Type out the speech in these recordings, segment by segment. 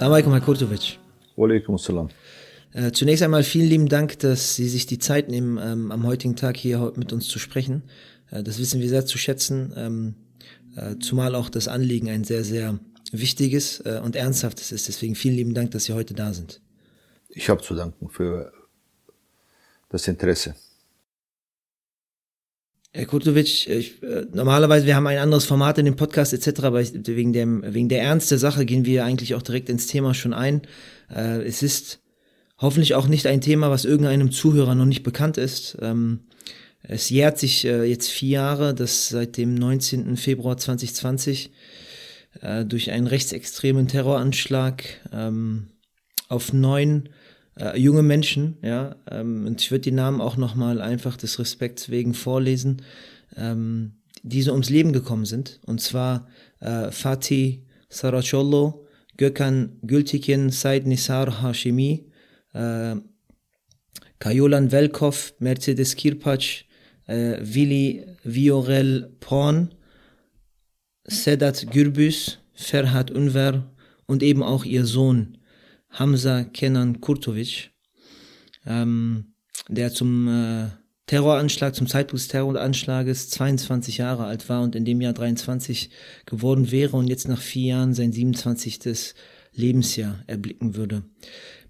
Salam alaikum, Herr Kurtovic. Walaikum salam. Äh, zunächst einmal vielen lieben Dank, dass Sie sich die Zeit nehmen, ähm, am heutigen Tag hier mit uns zu sprechen. Äh, das wissen wir sehr zu schätzen, ähm, äh, zumal auch das Anliegen ein sehr, sehr wichtiges äh, und ernsthaftes ist. Deswegen vielen lieben Dank, dass Sie heute da sind. Ich habe zu danken für das Interesse. Herr Kurtovic, ich, äh, normalerweise, wir haben ein anderes Format in dem Podcast etc., aber ich, wegen, dem, wegen der Ernst der Sache gehen wir eigentlich auch direkt ins Thema schon ein. Äh, es ist hoffentlich auch nicht ein Thema, was irgendeinem Zuhörer noch nicht bekannt ist. Ähm, es jährt sich äh, jetzt vier Jahre, dass seit dem 19. Februar 2020 äh, durch einen rechtsextremen Terroranschlag ähm, auf neun äh, junge Menschen, ja, ähm, und ich würde die Namen auch nochmal einfach des Respekts wegen vorlesen, ähm, die so ums Leben gekommen sind. Und zwar äh, Fatih Saracolo, Gökhan Gültikin, Said Nisar Hashimi, äh, Kajolan Velkov, Mercedes Kirpac, äh, Willi Viorel Porn, Sedat Gürbüz, Ferhat Unver und eben auch ihr Sohn Hamza Kenan Kurtovic, ähm, der zum äh, Terroranschlag, zum Zeitpunkt des Terroranschlages 22 Jahre alt war und in dem Jahr 23 geworden wäre und jetzt nach vier Jahren sein 27. Lebensjahr erblicken würde.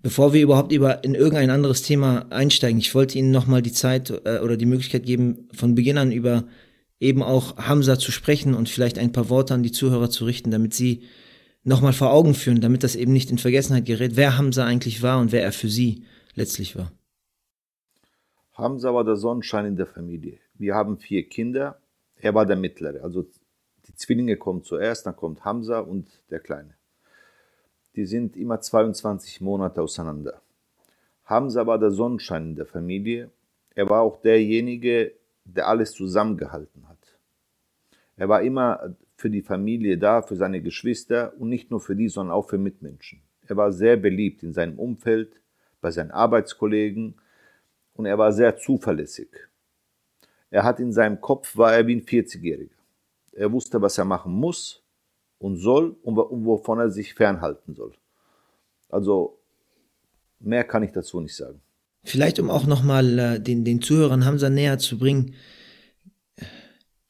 Bevor wir überhaupt über in irgendein anderes Thema einsteigen, ich wollte Ihnen nochmal die Zeit äh, oder die Möglichkeit geben, von Beginn an über eben auch Hamza zu sprechen und vielleicht ein paar Worte an die Zuhörer zu richten, damit sie nochmal vor Augen führen, damit das eben nicht in Vergessenheit gerät, wer Hamza eigentlich war und wer er für sie letztlich war. Hamza war der Sonnenschein in der Familie. Wir haben vier Kinder. Er war der Mittlere. Also die Zwillinge kommen zuerst, dann kommt Hamza und der Kleine die sind immer 22 Monate auseinander. Hamza war der Sonnenschein in der Familie. Er war auch derjenige, der alles zusammengehalten hat. Er war immer für die Familie da, für seine Geschwister und nicht nur für die, sondern auch für Mitmenschen. Er war sehr beliebt in seinem Umfeld, bei seinen Arbeitskollegen und er war sehr zuverlässig. Er hat in seinem Kopf, war er wie ein 40-Jähriger. Er wusste, was er machen muss und soll und wovon er sich fernhalten soll. Also mehr kann ich dazu nicht sagen. Vielleicht um auch nochmal äh, den, den Zuhörern Hamza näher zu bringen,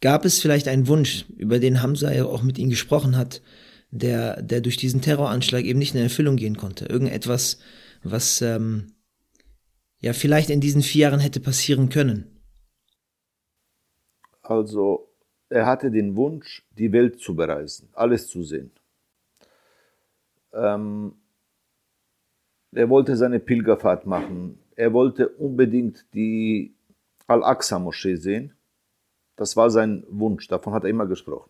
gab es vielleicht einen Wunsch, über den Hamza ja auch mit ihm gesprochen hat, der, der durch diesen Terroranschlag eben nicht in Erfüllung gehen konnte. Irgendetwas, was ähm, ja vielleicht in diesen vier Jahren hätte passieren können. Also er hatte den Wunsch, die Welt zu bereisen, alles zu sehen. Ähm, er wollte seine Pilgerfahrt machen. Er wollte unbedingt die Al-Aqsa-Moschee sehen. Das war sein Wunsch, davon hat er immer gesprochen.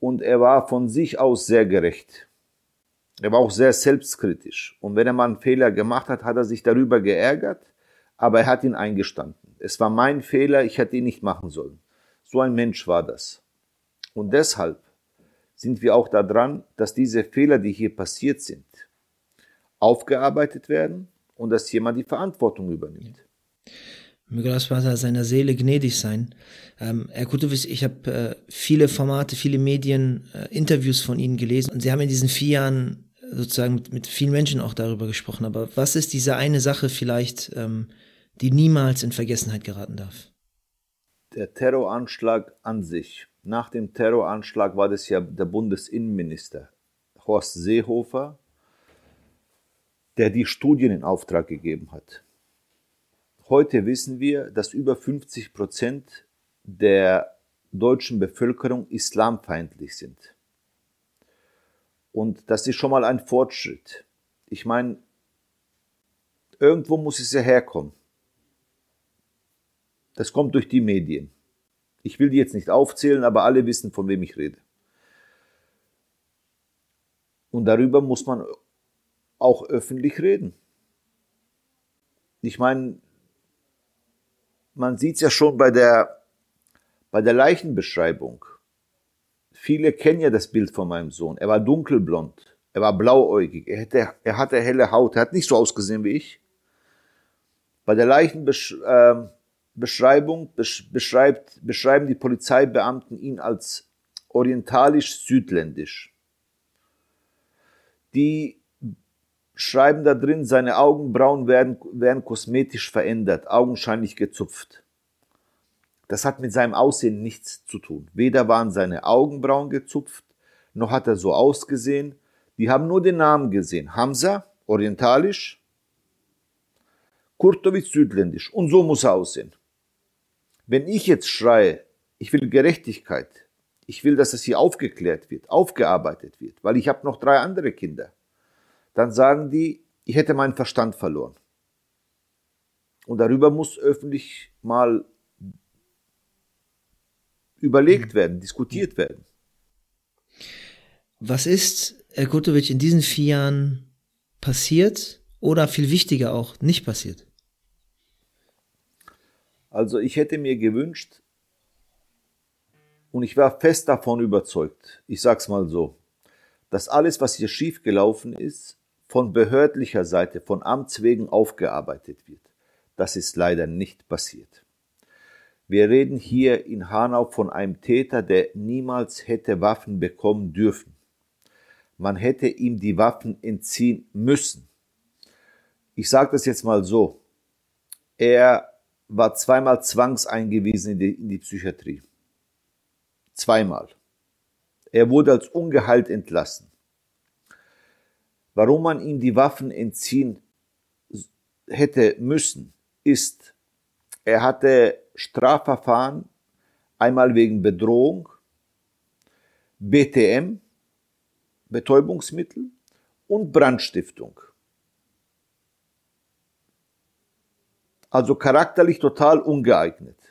Und er war von sich aus sehr gerecht. Er war auch sehr selbstkritisch. Und wenn er mal einen Fehler gemacht hat, hat er sich darüber geärgert, aber er hat ihn eingestanden. Es war mein Fehler, ich hätte ihn nicht machen sollen. So ein Mensch war das. Und deshalb sind wir auch daran, dass diese Fehler, die hier passiert sind, aufgearbeitet werden und dass jemand die Verantwortung übernimmt. Möge das Vater seiner Seele gnädig sein. Ähm, Herr Kutovic, ich habe äh, viele Formate, viele Medien, äh, Interviews von Ihnen gelesen und Sie haben in diesen vier Jahren sozusagen mit, mit vielen Menschen auch darüber gesprochen. Aber was ist diese eine Sache vielleicht, ähm, die niemals in Vergessenheit geraten darf? der Terroranschlag an sich. Nach dem Terroranschlag war das ja der Bundesinnenminister Horst Seehofer, der die Studien in Auftrag gegeben hat. Heute wissen wir, dass über 50 Prozent der deutschen Bevölkerung islamfeindlich sind. Und das ist schon mal ein Fortschritt. Ich meine, irgendwo muss es ja herkommen. Das kommt durch die Medien. Ich will die jetzt nicht aufzählen, aber alle wissen, von wem ich rede. Und darüber muss man auch öffentlich reden. Ich meine, man sieht es ja schon bei der, bei der Leichenbeschreibung. Viele kennen ja das Bild von meinem Sohn. Er war dunkelblond, er war blauäugig, er, hätte, er hatte helle Haut, er hat nicht so ausgesehen wie ich. Bei der Leichenbeschreibung, äh, Beschreibung beschreibt, beschreiben die Polizeibeamten ihn als orientalisch-südländisch. Die schreiben da drin, seine Augenbrauen werden, werden kosmetisch verändert, augenscheinlich gezupft. Das hat mit seinem Aussehen nichts zu tun. Weder waren seine Augenbrauen gezupft, noch hat er so ausgesehen. Die haben nur den Namen gesehen. Hamza, orientalisch, Kurtovic, südländisch. Und so muss er aussehen. Wenn ich jetzt schreie, ich will Gerechtigkeit, ich will, dass es hier aufgeklärt wird, aufgearbeitet wird, weil ich habe noch drei andere Kinder, dann sagen die, ich hätte meinen Verstand verloren. Und darüber muss öffentlich mal überlegt mhm. werden, diskutiert werden. Was ist, Herr Kutovic, in diesen vier Jahren passiert oder viel wichtiger auch nicht passiert? Also ich hätte mir gewünscht, und ich war fest davon überzeugt, ich sag's mal so, dass alles, was hier schiefgelaufen ist, von behördlicher Seite, von Amts wegen aufgearbeitet wird. Das ist leider nicht passiert. Wir reden hier in Hanau von einem Täter, der niemals hätte Waffen bekommen dürfen. Man hätte ihm die Waffen entziehen müssen. Ich sage das jetzt mal so. Er war zweimal zwangseingewiesen in die, in die Psychiatrie. Zweimal. Er wurde als Ungehalt entlassen. Warum man ihm die Waffen entziehen hätte müssen, ist, er hatte Strafverfahren, einmal wegen Bedrohung, BTM, Betäubungsmittel und Brandstiftung. Also charakterlich total ungeeignet.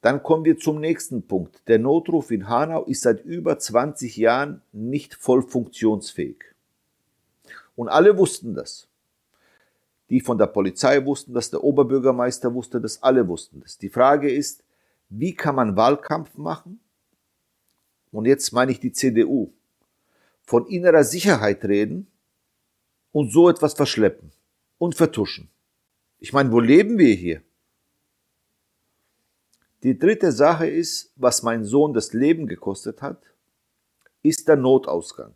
Dann kommen wir zum nächsten Punkt. Der Notruf in Hanau ist seit über 20 Jahren nicht voll funktionsfähig. Und alle wussten das. Die von der Polizei wussten das, der Oberbürgermeister wusste das, alle wussten das. Die Frage ist, wie kann man Wahlkampf machen? Und jetzt meine ich die CDU. Von innerer Sicherheit reden und so etwas verschleppen und vertuschen. Ich meine, wo leben wir hier? Die dritte Sache ist, was mein Sohn das Leben gekostet hat, ist der Notausgang,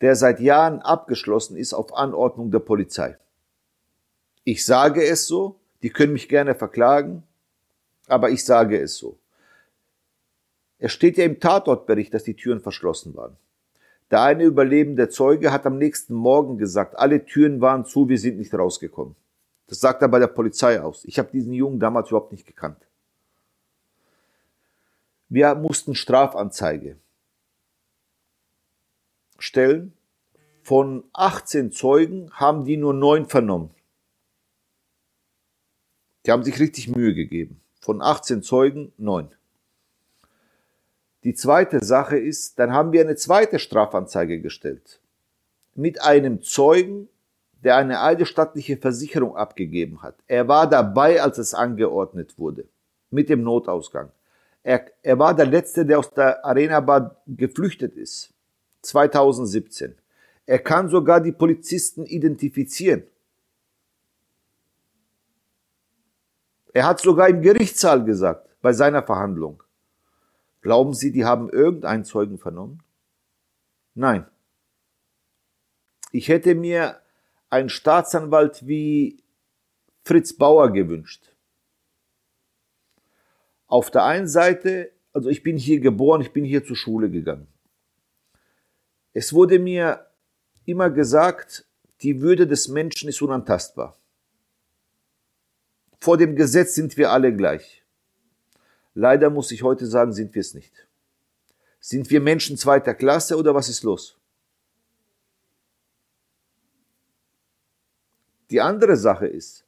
der seit Jahren abgeschlossen ist auf Anordnung der Polizei. Ich sage es so, die können mich gerne verklagen, aber ich sage es so. Es steht ja im Tatortbericht, dass die Türen verschlossen waren. Der eine überlebende Zeuge hat am nächsten Morgen gesagt, alle Türen waren zu, wir sind nicht rausgekommen. Das sagt er bei der Polizei aus. Ich habe diesen Jungen damals überhaupt nicht gekannt. Wir mussten Strafanzeige stellen. Von 18 Zeugen haben die nur neun vernommen. Die haben sich richtig Mühe gegeben. Von 18 Zeugen neun. Die zweite Sache ist, dann haben wir eine zweite Strafanzeige gestellt. Mit einem Zeugen, der eine eidesstattliche Versicherung abgegeben hat. Er war dabei, als es angeordnet wurde. Mit dem Notausgang. Er, er war der Letzte, der aus der Arena Bar geflüchtet ist. 2017. Er kann sogar die Polizisten identifizieren. Er hat sogar im Gerichtssaal gesagt, bei seiner Verhandlung. Glauben Sie, die haben irgendeinen Zeugen vernommen? Nein. Ich hätte mir einen Staatsanwalt wie Fritz Bauer gewünscht. Auf der einen Seite, also ich bin hier geboren, ich bin hier zur Schule gegangen. Es wurde mir immer gesagt, die Würde des Menschen ist unantastbar. Vor dem Gesetz sind wir alle gleich. Leider muss ich heute sagen, sind wir es nicht. Sind wir Menschen zweiter Klasse oder was ist los? Die andere Sache ist,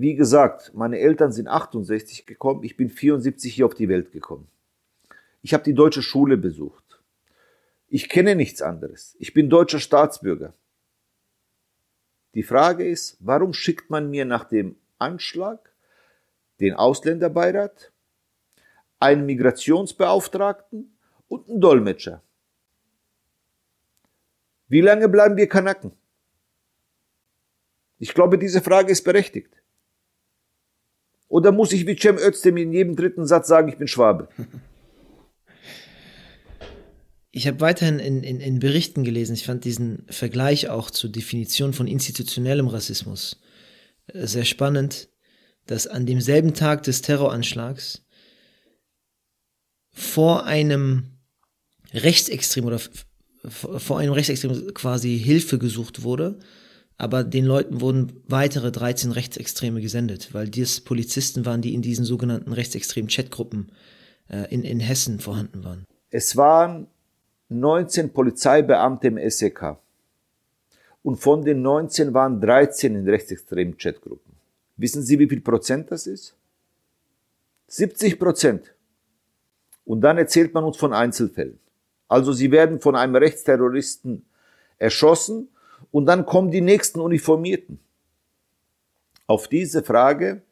wie gesagt, meine Eltern sind 68 gekommen, ich bin 74 hier auf die Welt gekommen. Ich habe die deutsche Schule besucht. Ich kenne nichts anderes. Ich bin deutscher Staatsbürger. Die Frage ist, warum schickt man mir nach dem Anschlag den Ausländerbeirat, einen Migrationsbeauftragten und einen Dolmetscher? Wie lange bleiben wir Kanaken? Ich glaube, diese Frage ist berechtigt. Oder muss ich wie Cem Özdemir in jedem dritten Satz sagen, ich bin Schwabe? Ich habe weiterhin in, in, in Berichten gelesen, ich fand diesen Vergleich auch zur Definition von institutionellem Rassismus äh, sehr spannend, dass an demselben Tag des Terroranschlags vor einem Rechtsextrem oder vor einem Rechtsextrem quasi Hilfe gesucht wurde, aber den Leuten wurden weitere 13 Rechtsextreme gesendet, weil dies Polizisten waren, die in diesen sogenannten rechtsextremen Chatgruppen äh, in, in Hessen vorhanden waren. Es waren 19 Polizeibeamte im SEK. Und von den 19 waren 13 in rechtsextremen Chatgruppen. Wissen Sie, wie viel Prozent das ist? 70 Prozent. Und dann erzählt man uns von Einzelfällen. Also sie werden von einem Rechtsterroristen erschossen und dann kommen die nächsten Uniformierten. Auf diese Frage,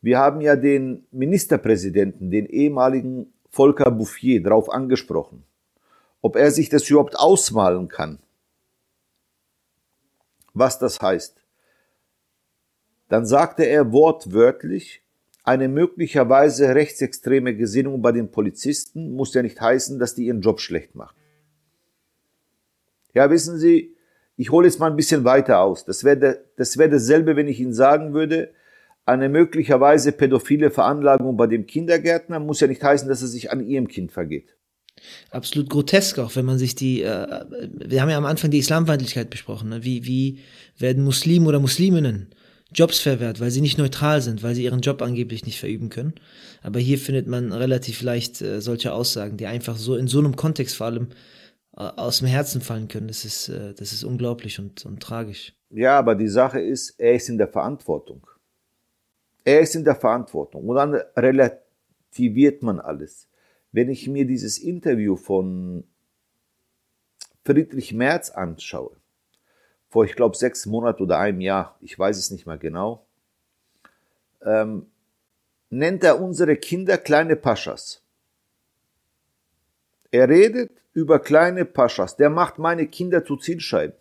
wir haben ja den Ministerpräsidenten, den ehemaligen Volker Bouffier, darauf angesprochen, ob er sich das überhaupt ausmalen kann, was das heißt. Dann sagte er wortwörtlich, eine möglicherweise rechtsextreme Gesinnung bei den Polizisten muss ja nicht heißen, dass die ihren Job schlecht machen. Ja, wissen Sie, ich hole jetzt mal ein bisschen weiter aus. Das wäre das wär dasselbe, wenn ich Ihnen sagen würde, eine möglicherweise pädophile Veranlagung bei dem Kindergärtner muss ja nicht heißen, dass er sich an Ihrem Kind vergeht. Absolut grotesk auch, wenn man sich die, äh, wir haben ja am Anfang die Islamfeindlichkeit besprochen, ne? wie, wie werden Muslimen oder Musliminnen Jobs verwehrt, weil sie nicht neutral sind, weil sie ihren Job angeblich nicht verüben können. Aber hier findet man relativ leicht äh, solche Aussagen, die einfach so in so einem Kontext vor allem aus dem Herzen fallen können. Das ist, äh, das ist unglaublich und, und tragisch. Ja, aber die Sache ist, er ist in der Verantwortung. Er ist in der Verantwortung. Und dann relativiert man alles. Wenn ich mir dieses Interview von Friedrich Merz anschaue, vor, ich glaube, sechs Monaten oder einem Jahr, ich weiß es nicht mehr genau, ähm, nennt er unsere Kinder kleine Paschas. Er redet über kleine Paschas. Der macht meine Kinder zu Zielscheiben.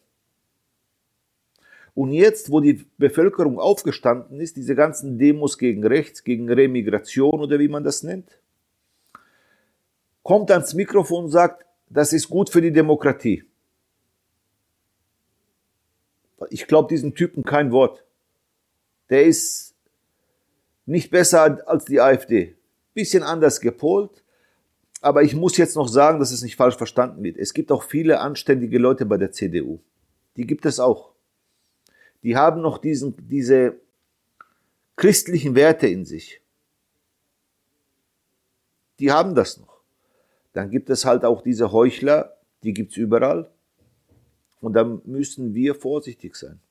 Und jetzt, wo die Bevölkerung aufgestanden ist, diese ganzen Demos gegen rechts, gegen Remigration oder wie man das nennt, kommt ans Mikrofon und sagt, das ist gut für die Demokratie. Ich glaube diesen Typen kein Wort. Der ist nicht besser als die AfD. Bisschen anders gepolt. Aber ich muss jetzt noch sagen, dass es nicht falsch verstanden wird. Es gibt auch viele anständige Leute bei der CDU. Die gibt es auch. Die haben noch diesen, diese christlichen Werte in sich. Die haben das noch. Dann gibt es halt auch diese Heuchler, die gibt's überall. Und da müssen wir vorsichtig sein.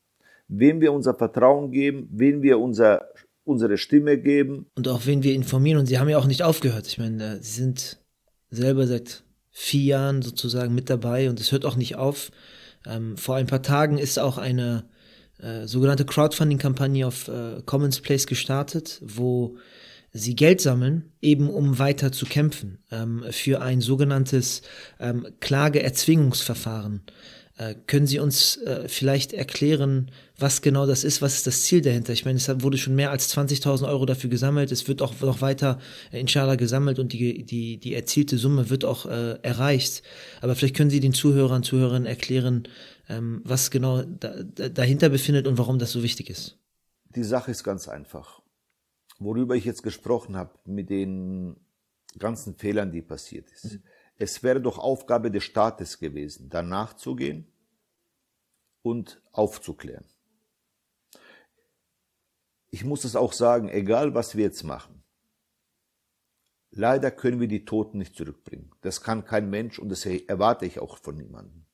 Wem wir unser Vertrauen geben, wem wir unser, unsere Stimme geben. Und auch wen wir informieren. Und sie haben ja auch nicht aufgehört. Ich meine, sie sind selber seit vier Jahren sozusagen mit dabei und es hört auch nicht auf. Ähm, vor ein paar Tagen ist auch eine äh, sogenannte Crowdfunding-Kampagne auf äh, Commons Place gestartet, wo sie Geld sammeln, eben um weiter zu kämpfen, ähm, für ein sogenanntes ähm, Klageerzwingungsverfahren. Äh, können Sie uns äh, vielleicht erklären, was genau das ist? Was ist das Ziel dahinter? Ich meine, es wurde schon mehr als 20.000 Euro dafür gesammelt. Es wird auch noch weiter, äh, inshallah, gesammelt und die, die, die erzielte Summe wird auch äh, erreicht. Aber vielleicht können Sie den Zuhörern, Zuhörerinnen erklären, ähm, was genau da, dahinter befindet und warum das so wichtig ist. Die Sache ist ganz einfach. Worüber ich jetzt gesprochen habe, mit den ganzen Fehlern, die passiert ist. Mhm es wäre doch Aufgabe des Staates gewesen, danach zu gehen und aufzuklären. Ich muss es auch sagen, egal was wir jetzt machen, leider können wir die Toten nicht zurückbringen. Das kann kein Mensch und das erwarte ich auch von niemandem.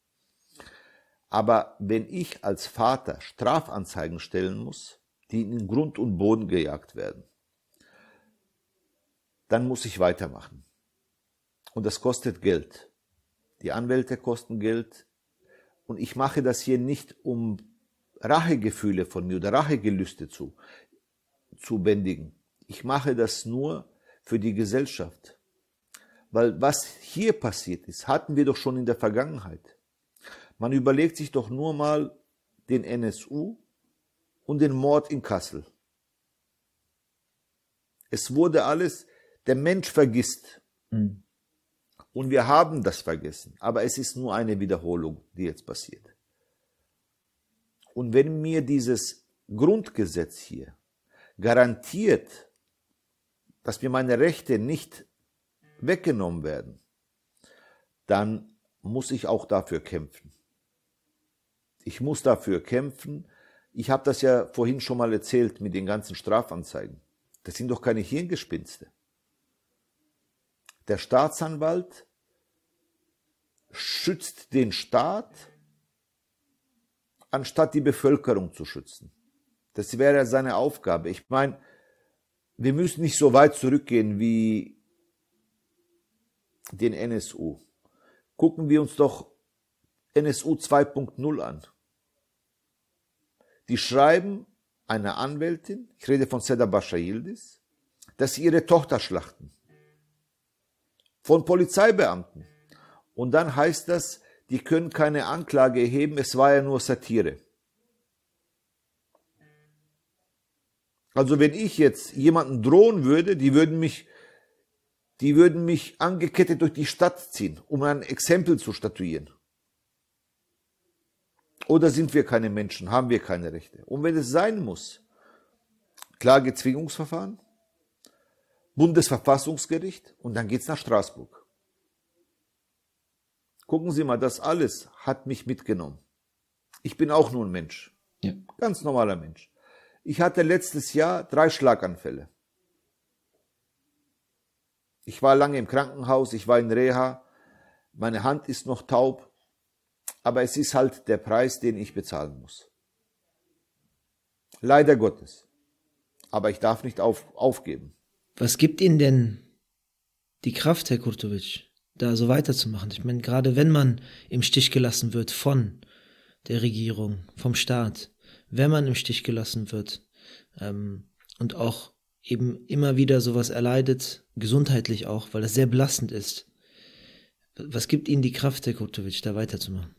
Aber wenn ich als Vater Strafanzeigen stellen muss, die in Grund und Boden gejagt werden, dann muss ich weitermachen. Und das kostet Geld. Die Anwälte kosten Geld. Und ich mache das hier nicht, um Rachegefühle von mir oder Rachegelüste zu, zu bändigen. Ich mache das nur für die Gesellschaft. Weil was hier passiert ist, hatten wir doch schon in der Vergangenheit. Man überlegt sich doch nur mal den NSU und den Mord in Kassel. Es wurde alles, der Mensch vergisst. Mhm. Und wir haben das vergessen. Aber es ist nur eine Wiederholung, die jetzt passiert. Und wenn mir dieses Grundgesetz hier garantiert, dass mir meine Rechte nicht weggenommen werden, dann muss ich auch dafür kämpfen. Ich muss dafür kämpfen. Ich habe das ja vorhin schon mal erzählt mit den ganzen Strafanzeigen. Das sind doch keine Hirngespinste. Der Staatsanwalt schützt den Staat, anstatt die Bevölkerung zu schützen. Das wäre seine Aufgabe. Ich meine, wir müssen nicht so weit zurückgehen wie den NSU. Gucken wir uns doch NSU 2.0 an. Die schreiben einer Anwältin, ich rede von Seda Bascha Yildiz, dass sie ihre Tochter schlachten. Von Polizeibeamten. Und dann heißt das, die können keine Anklage erheben, es war ja nur Satire. Also wenn ich jetzt jemanden drohen würde, die würden mich, die würden mich angekettet durch die Stadt ziehen, um ein Exempel zu statuieren. Oder sind wir keine Menschen, haben wir keine Rechte? Und wenn es sein muss, Klagezwingungsverfahren, Bundesverfassungsgericht und dann geht's nach Straßburg. Gucken Sie mal, das alles hat mich mitgenommen. Ich bin auch nur ein Mensch. Ja. Ganz normaler Mensch. Ich hatte letztes Jahr drei Schlaganfälle. Ich war lange im Krankenhaus, ich war in Reha, meine Hand ist noch taub, aber es ist halt der Preis, den ich bezahlen muss. Leider Gottes. Aber ich darf nicht auf, aufgeben. Was gibt Ihnen denn die Kraft, Herr Kurtovic, da so weiterzumachen? Ich meine, gerade wenn man im Stich gelassen wird von der Regierung, vom Staat, wenn man im Stich gelassen wird ähm, und auch eben immer wieder sowas erleidet, gesundheitlich auch, weil das sehr belastend ist. Was gibt Ihnen die Kraft, Herr Kurtovic, da weiterzumachen?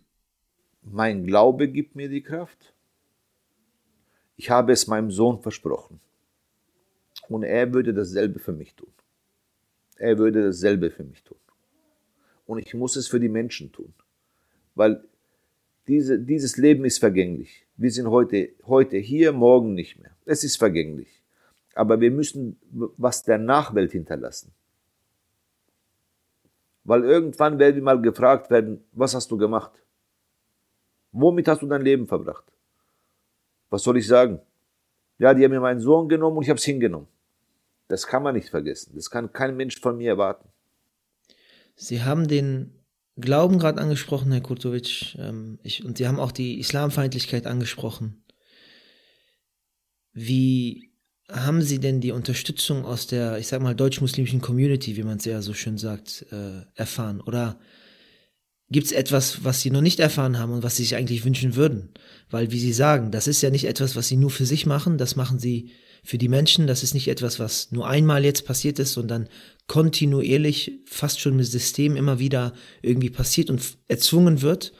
Mein Glaube gibt mir die Kraft. Ich habe es meinem Sohn versprochen. Und er würde dasselbe für mich tun. Er würde dasselbe für mich tun. Und ich muss es für die Menschen tun. Weil diese, dieses Leben ist vergänglich. Wir sind heute, heute hier, morgen nicht mehr. Es ist vergänglich. Aber wir müssen was der Nachwelt hinterlassen. Weil irgendwann werden wir mal gefragt werden, was hast du gemacht? Womit hast du dein Leben verbracht? Was soll ich sagen? Ja, die haben mir meinen Sohn genommen und ich habe es hingenommen. Das kann man nicht vergessen. Das kann kein Mensch von mir erwarten. Sie haben den Glauben gerade angesprochen, Herr Kurtovic, ähm, ich, und Sie haben auch die Islamfeindlichkeit angesprochen. Wie haben Sie denn die Unterstützung aus der, ich sag mal, deutsch-muslimischen Community, wie man es ja so schön sagt, äh, erfahren? Oder gibt es etwas, was Sie noch nicht erfahren haben und was Sie sich eigentlich wünschen würden? Weil, wie Sie sagen, das ist ja nicht etwas, was Sie nur für sich machen, das machen Sie für die Menschen. Das ist nicht etwas, was nur einmal jetzt passiert ist, sondern kontinuierlich, fast schon mit System immer wieder irgendwie passiert und erzwungen wird.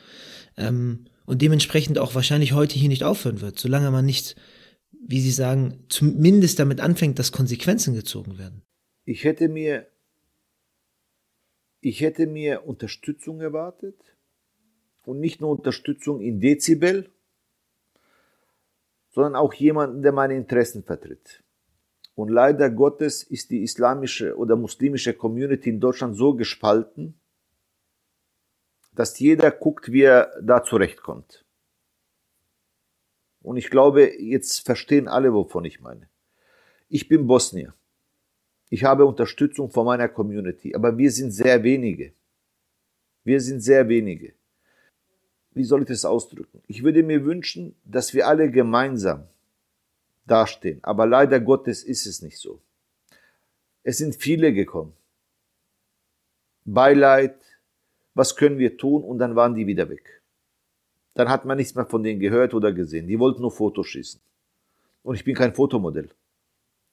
Ähm, und dementsprechend auch wahrscheinlich heute hier nicht aufhören wird, solange man nicht, wie Sie sagen, zumindest damit anfängt, dass Konsequenzen gezogen werden. Ich hätte mir, ich hätte mir Unterstützung erwartet und nicht nur Unterstützung in Dezibel, sondern auch jemanden, der meine Interessen vertritt. Und leider Gottes ist die islamische oder muslimische Community in Deutschland so gespalten, dass jeder guckt, wie er da zurechtkommt. Und ich glaube, jetzt verstehen alle, wovon ich meine. Ich bin Bosnier. Ich habe Unterstützung von meiner Community, aber wir sind sehr wenige. Wir sind sehr wenige wie soll ich das ausdrücken? Ich würde mir wünschen, dass wir alle gemeinsam dastehen, aber leider Gottes ist es nicht so. Es sind viele gekommen. Beileid, was können wir tun? Und dann waren die wieder weg. Dann hat man nichts mehr von denen gehört oder gesehen. Die wollten nur Fotos schießen. Und ich bin kein Fotomodell.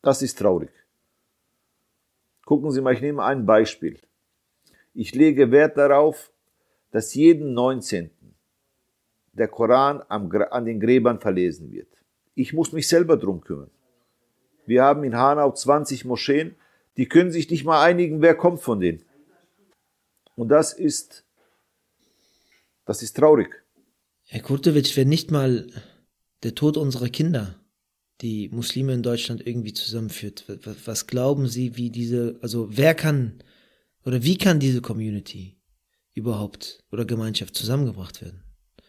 Das ist traurig. Gucken Sie mal, ich nehme ein Beispiel. Ich lege Wert darauf, dass jeden 19 der Koran an den Gräbern verlesen wird. Ich muss mich selber drum kümmern. Wir haben in Hanau 20 Moscheen, die können sich nicht mal einigen, wer kommt von denen. Und das ist, das ist traurig. Herr Kurtovic, wenn nicht mal der Tod unserer Kinder die Muslime in Deutschland irgendwie zusammenführt, was glauben Sie, wie diese, also wer kann oder wie kann diese Community überhaupt oder Gemeinschaft zusammengebracht werden?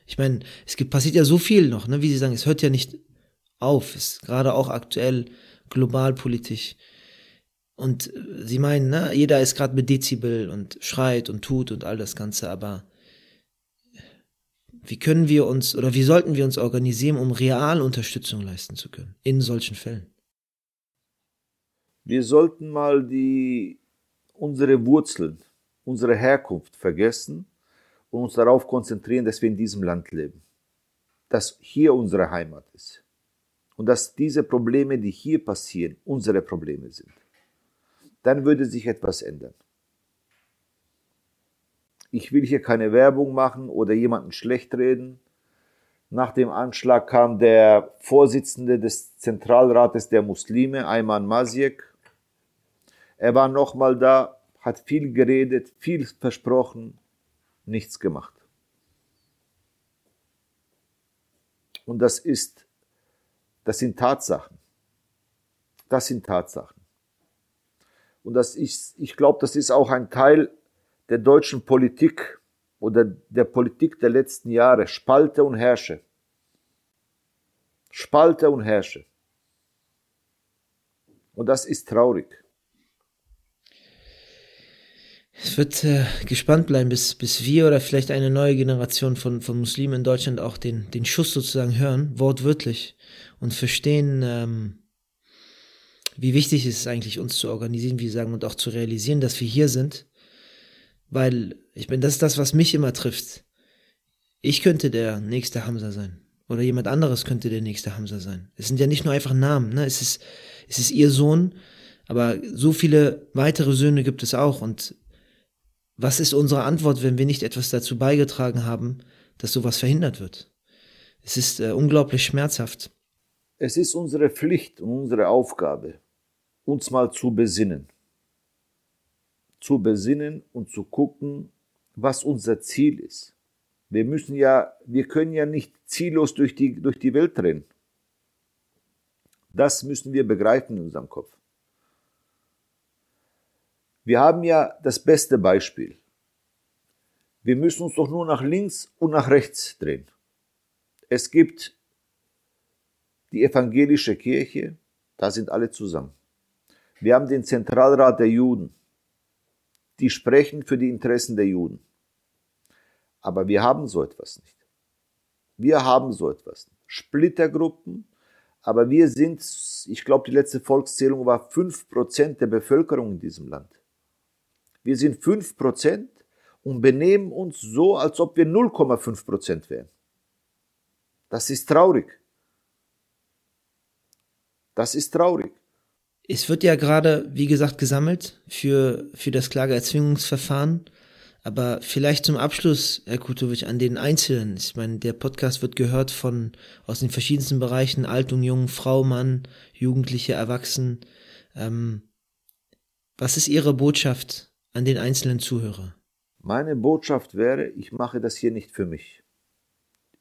Ich meine, es gibt, passiert ja so viel noch, ne? wie Sie sagen, es hört ja nicht auf, ist gerade auch aktuell globalpolitisch. Und äh, Sie meinen, ne, jeder ist gerade mit Dezibel und schreit und tut und all das Ganze, aber wie können wir uns oder wie sollten wir uns organisieren, um real Unterstützung leisten zu können in solchen Fällen? Wir sollten mal die, unsere Wurzeln, unsere Herkunft vergessen und uns darauf konzentrieren, dass wir in diesem Land leben. Dass hier unsere Heimat ist. Und dass diese Probleme, die hier passieren, unsere Probleme sind. Dann würde sich etwas ändern. Ich will hier keine Werbung machen oder jemanden schlecht reden. Nach dem Anschlag kam der Vorsitzende des Zentralrates der Muslime, Ayman Masiek. Er war nochmal da, hat viel geredet, viel versprochen, nichts gemacht. Und das ist, das sind Tatsachen. Das sind Tatsachen. Und das ist, ich glaube, das ist auch ein Teil der deutschen Politik oder der Politik der letzten Jahre. Spalte und herrsche. Spalte und herrsche. Und das ist traurig. Es wird äh, gespannt bleiben, bis, bis wir oder vielleicht eine neue Generation von, von Muslimen in Deutschland auch den, den Schuss sozusagen hören, wortwörtlich, und verstehen, ähm, wie wichtig es ist eigentlich, uns zu organisieren, wie Sie sagen, und auch zu realisieren, dass wir hier sind. Weil, ich bin, das ist das, was mich immer trifft. Ich könnte der nächste Hamza sein. Oder jemand anderes könnte der nächste Hamza sein. Es sind ja nicht nur einfach Namen, ne? Es ist, es ist ihr Sohn, aber so viele weitere Söhne gibt es auch und was ist unsere Antwort, wenn wir nicht etwas dazu beigetragen haben, dass sowas verhindert wird? Es ist äh, unglaublich schmerzhaft. Es ist unsere Pflicht und unsere Aufgabe, uns mal zu besinnen. Zu besinnen und zu gucken, was unser Ziel ist. Wir müssen ja, wir können ja nicht ziellos durch die, durch die Welt rennen. Das müssen wir begreifen in unserem Kopf. Wir haben ja das beste Beispiel. Wir müssen uns doch nur nach links und nach rechts drehen. Es gibt die evangelische Kirche, da sind alle zusammen. Wir haben den Zentralrat der Juden, die sprechen für die Interessen der Juden. Aber wir haben so etwas nicht. Wir haben so etwas. Splittergruppen, aber wir sind, ich glaube, die letzte Volkszählung war 5% der Bevölkerung in diesem Land. Wir sind 5% und benehmen uns so, als ob wir 0,5% wären. Das ist traurig. Das ist traurig. Es wird ja gerade, wie gesagt, gesammelt für, für das Klageerzwingungsverfahren. Aber vielleicht zum Abschluss, Herr Kutovic, an den Einzelnen. Ich meine, der Podcast wird gehört von aus den verschiedensten Bereichen, alt und jung, Frau, Mann, Jugendliche, Erwachsenen. Ähm, was ist Ihre Botschaft an den einzelnen Zuhörer? Meine Botschaft wäre, ich mache das hier nicht für mich.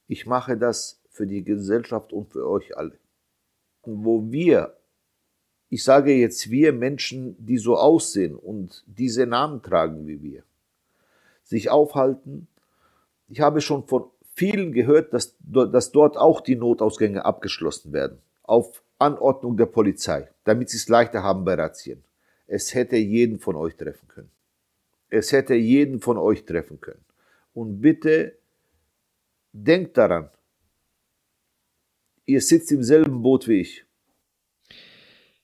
Ich mache das für die Gesellschaft und für euch alle. Wo wir, ich sage jetzt wir Menschen, die so aussehen und diese Namen tragen wie wir, sich aufhalten. Ich habe schon von vielen gehört, dass, dass dort auch die Notausgänge abgeschlossen werden, auf Anordnung der Polizei, damit sie es leichter haben bei Razzien. Es hätte jeden von euch treffen können. Es hätte jeden von euch treffen können. Und bitte denkt daran, ihr sitzt im selben Boot wie ich.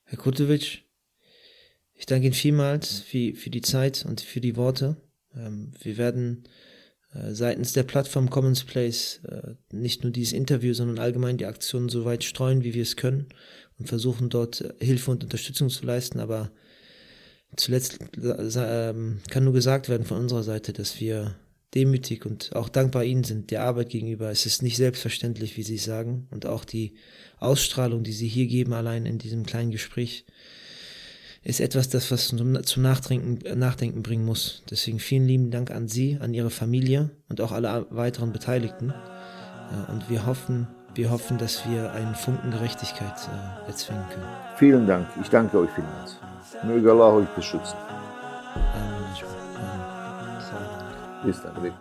Herr Kutowitsch, ich danke Ihnen vielmals für, für die Zeit und für die Worte. Ähm, wir werden äh, seitens der Plattform Commons Place äh, nicht nur dieses Interview, sondern allgemein die Aktionen so weit streuen, wie wir es können und versuchen dort Hilfe und Unterstützung zu leisten. Aber Zuletzt ähm, kann nur gesagt werden von unserer Seite, dass wir demütig und auch dankbar Ihnen sind, der Arbeit gegenüber. Es ist nicht selbstverständlich, wie Sie sagen. Und auch die Ausstrahlung, die Sie hier geben, allein in diesem kleinen Gespräch, ist etwas, das was zum, zum Nachdenken, Nachdenken bringen muss. Deswegen vielen lieben Dank an Sie, an Ihre Familie und auch alle weiteren Beteiligten. Und wir hoffen, wir hoffen, dass wir einen Funken Gerechtigkeit äh, erzwingen können. Vielen Dank. Ich danke euch vielmals. Möge Allah euch beschützen. Amen. Amen. Bis dann.